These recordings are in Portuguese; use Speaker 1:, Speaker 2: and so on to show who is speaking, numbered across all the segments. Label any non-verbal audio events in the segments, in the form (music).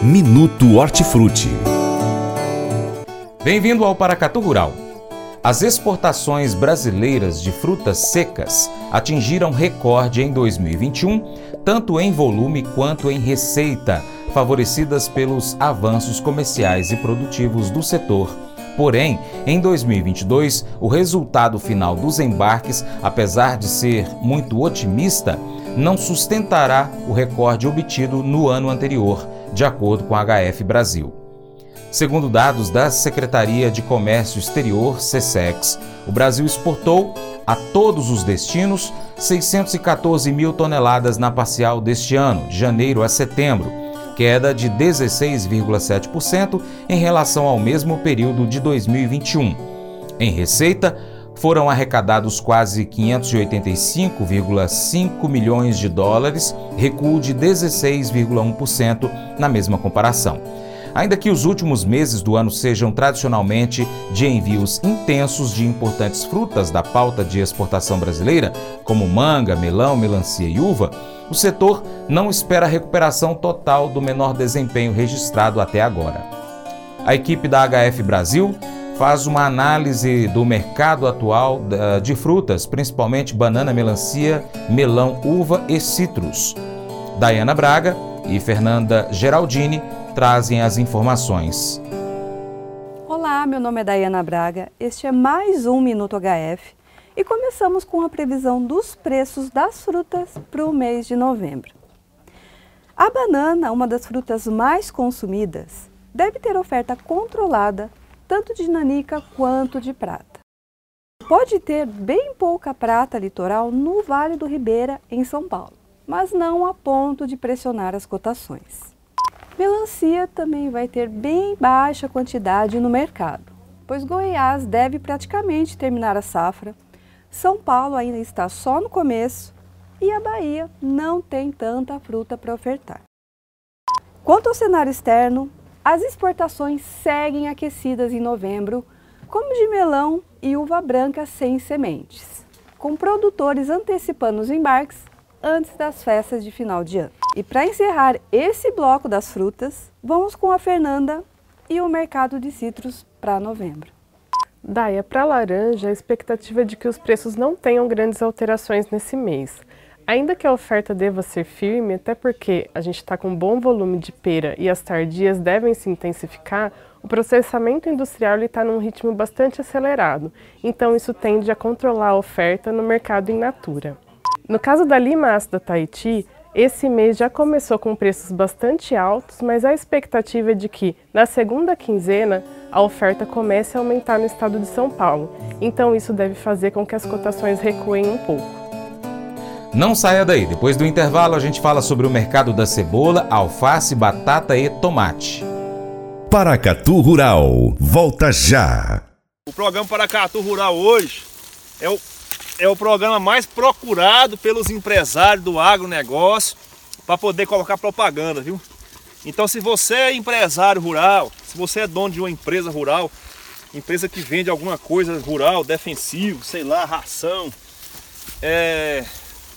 Speaker 1: Minuto Hortifruti.
Speaker 2: Bem-vindo ao Paracatu Rural. As exportações brasileiras de frutas secas atingiram recorde em 2021, tanto em volume quanto em receita, favorecidas pelos avanços comerciais e produtivos do setor. Porém, em 2022, o resultado final dos embarques, apesar de ser muito otimista, não sustentará o recorde obtido no ano anterior, de acordo com a HF Brasil. Segundo dados da Secretaria de Comércio Exterior, SESEX, o Brasil exportou a todos os destinos 614 mil toneladas na parcial deste ano, de janeiro a setembro, queda de 16,7% em relação ao mesmo período de 2021. Em receita, foram arrecadados quase 585,5 milhões de dólares, recuo de 16,1% na mesma comparação. Ainda que os últimos meses do ano sejam tradicionalmente de envios intensos de importantes frutas da pauta de exportação brasileira, como manga, melão, melancia e uva, o setor não espera a recuperação total do menor desempenho registrado até agora. A equipe da HF Brasil faz uma análise do mercado atual de frutas, principalmente banana, melancia, melão, uva e citros. Dayana Braga e Fernanda Geraldini trazem as informações.
Speaker 3: Olá, meu nome é Dayana Braga. Este é mais um Minuto HF e começamos com a previsão dos preços das frutas para o mês de novembro. A banana, uma das frutas mais consumidas, deve ter oferta controlada tanto de nanica quanto de prata. Pode ter bem pouca prata litoral no Vale do Ribeira, em São Paulo, mas não a ponto de pressionar as cotações. Melancia também vai ter bem baixa quantidade no mercado, pois Goiás deve praticamente terminar a safra, São Paulo ainda está só no começo e a Bahia não tem tanta fruta para ofertar. Quanto ao cenário externo, as exportações seguem aquecidas em novembro, como de melão e uva branca sem sementes, com produtores antecipando os embarques antes das festas de final de ano. E para encerrar esse bloco das frutas, vamos com a Fernanda e o mercado de citros para novembro.
Speaker 4: Daia, para laranja, a expectativa é de que os preços não tenham grandes alterações nesse mês. Ainda que a oferta deva ser firme, até porque a gente está com um bom volume de pera e as tardias devem se intensificar, o processamento industrial está num ritmo bastante acelerado, então isso tende a controlar a oferta no mercado in natura. No caso da lima ácida Tahiti, esse mês já começou com preços bastante altos, mas a expectativa é de que, na segunda quinzena, a oferta comece a aumentar no estado de São Paulo, então isso deve fazer com que as cotações recuem um pouco.
Speaker 2: Não saia daí, depois do intervalo a gente fala sobre o mercado da cebola, alface, batata e tomate.
Speaker 1: Paracatu Rural, volta já.
Speaker 5: O programa Paracatu Rural hoje é o, é o programa mais procurado pelos empresários do agronegócio para poder colocar propaganda, viu? Então se você é empresário rural, se você é dono de uma empresa rural, empresa que vende alguma coisa rural, defensivo, sei lá, ração, é,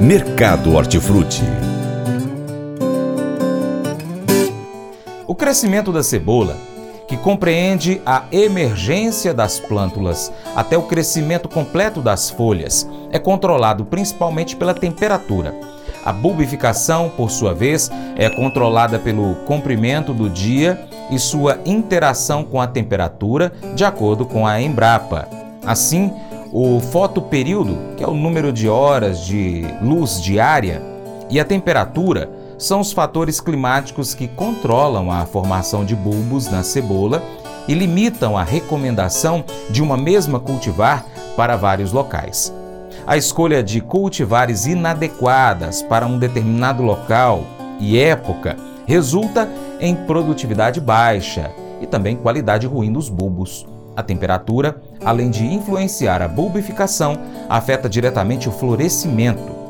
Speaker 1: Mercado Hortifruti.
Speaker 2: O crescimento da cebola, que compreende a emergência das plântulas até o crescimento completo das folhas, é controlado principalmente pela temperatura. A bulbificação, por sua vez, é controlada pelo comprimento do dia e sua interação com a temperatura, de acordo com a Embrapa. Assim, o fotoperíodo, que é o número de horas de luz diária, e a temperatura são os fatores climáticos que controlam a formação de bulbos na cebola e limitam a recomendação de uma mesma cultivar para vários locais. A escolha de cultivares inadequadas para um determinado local e época resulta em produtividade baixa e também qualidade ruim dos bulbos. A temperatura, além de influenciar a bulbificação, afeta diretamente o florescimento.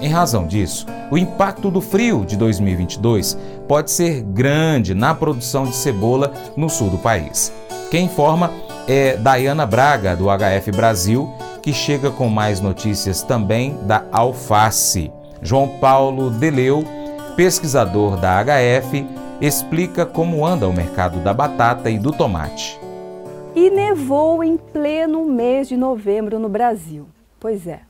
Speaker 2: Em razão disso, o impacto do frio de 2022 pode ser grande na produção de cebola no sul do país. Quem informa é Dayana Braga, do HF Brasil, que chega com mais notícias também da alface. João Paulo Deleu, pesquisador da HF, explica como anda o mercado da batata e do tomate.
Speaker 3: E nevou em pleno mês de novembro no Brasil. Pois é,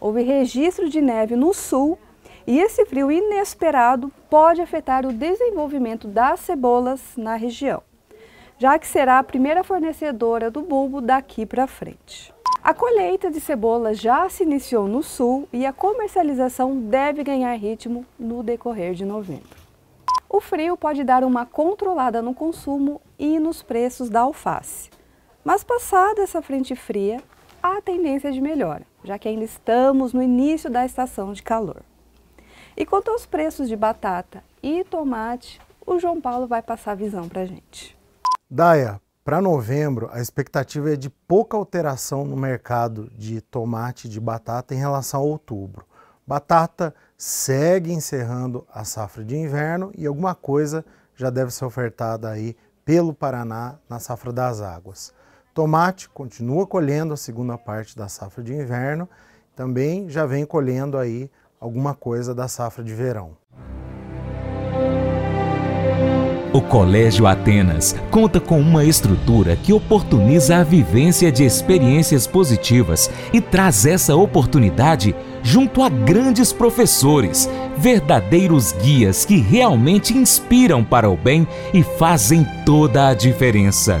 Speaker 3: houve registro de neve no sul e esse frio inesperado pode afetar o desenvolvimento das cebolas na região, já que será a primeira fornecedora do bulbo daqui para frente. A colheita de cebola já se iniciou no sul e a comercialização deve ganhar ritmo no decorrer de novembro. O frio pode dar uma controlada no consumo e nos preços da alface. Mas passada essa frente fria, há tendência de melhora, já que ainda estamos no início da estação de calor. E quanto aos preços de batata e tomate, o João Paulo vai passar a visão para a gente.
Speaker 6: Daia, para novembro, a expectativa é de pouca alteração no mercado de tomate e de batata em relação a outubro. Batata segue encerrando a safra de inverno e alguma coisa já deve ser ofertada aí pelo Paraná na safra das águas. Tomate continua colhendo a segunda parte da safra de inverno, também já vem colhendo aí alguma coisa da safra de verão.
Speaker 7: O Colégio Atenas conta com uma estrutura que oportuniza a vivência de experiências positivas e traz essa oportunidade junto a grandes professores, verdadeiros guias que realmente inspiram para o bem e fazem toda a diferença.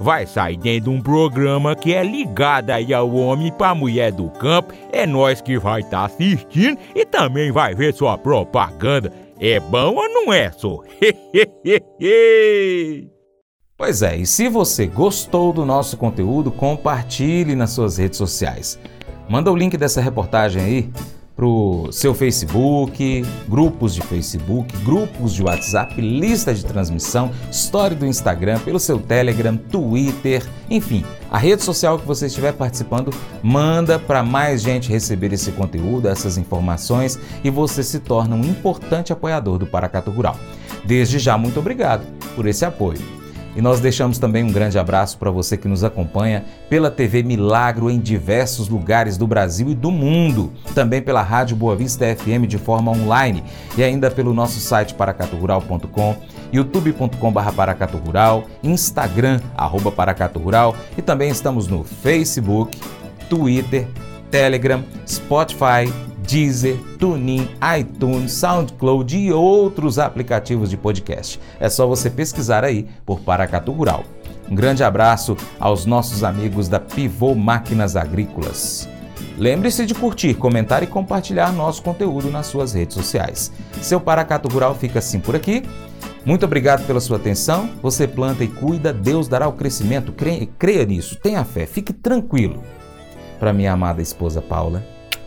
Speaker 8: vai sair dentro de um programa que é ligado aí ao homem para mulher do campo. É nós que vai estar tá assistindo e também vai ver sua propaganda. É bom ou não é, só? (laughs)
Speaker 2: Pois é, e se você gostou do nosso conteúdo, compartilhe nas suas redes sociais. Manda o link dessa reportagem aí pro seu Facebook, grupos de Facebook, grupos de WhatsApp, lista de transmissão, história do Instagram, pelo seu Telegram, Twitter, enfim, a rede social que você estiver participando, manda para mais gente receber esse conteúdo, essas informações e você se torna um importante apoiador do Paracato Rural. Desde já, muito obrigado por esse apoio. E nós deixamos também um grande abraço para você que nos acompanha pela TV Milagro em diversos lugares do Brasil e do mundo, também pela Rádio Boa Vista FM de forma online. E ainda pelo nosso site paracaturural.com, youtube.com.br paracaturural, Instagram, arroba paracaturural. E também estamos no Facebook, Twitter, Telegram, Spotify, Deezer, TuneIn, iTunes, SoundCloud e outros aplicativos de podcast. É só você pesquisar aí por Paracatu Rural. Um grande abraço aos nossos amigos da Pivô Máquinas Agrícolas. Lembre-se de curtir, comentar e compartilhar nosso conteúdo nas suas redes sociais. Seu Paracato Rural fica assim por aqui. Muito obrigado pela sua atenção. Você planta e cuida, Deus dará o crescimento. Creia, creia nisso, tenha fé, fique tranquilo. Para minha amada esposa Paula,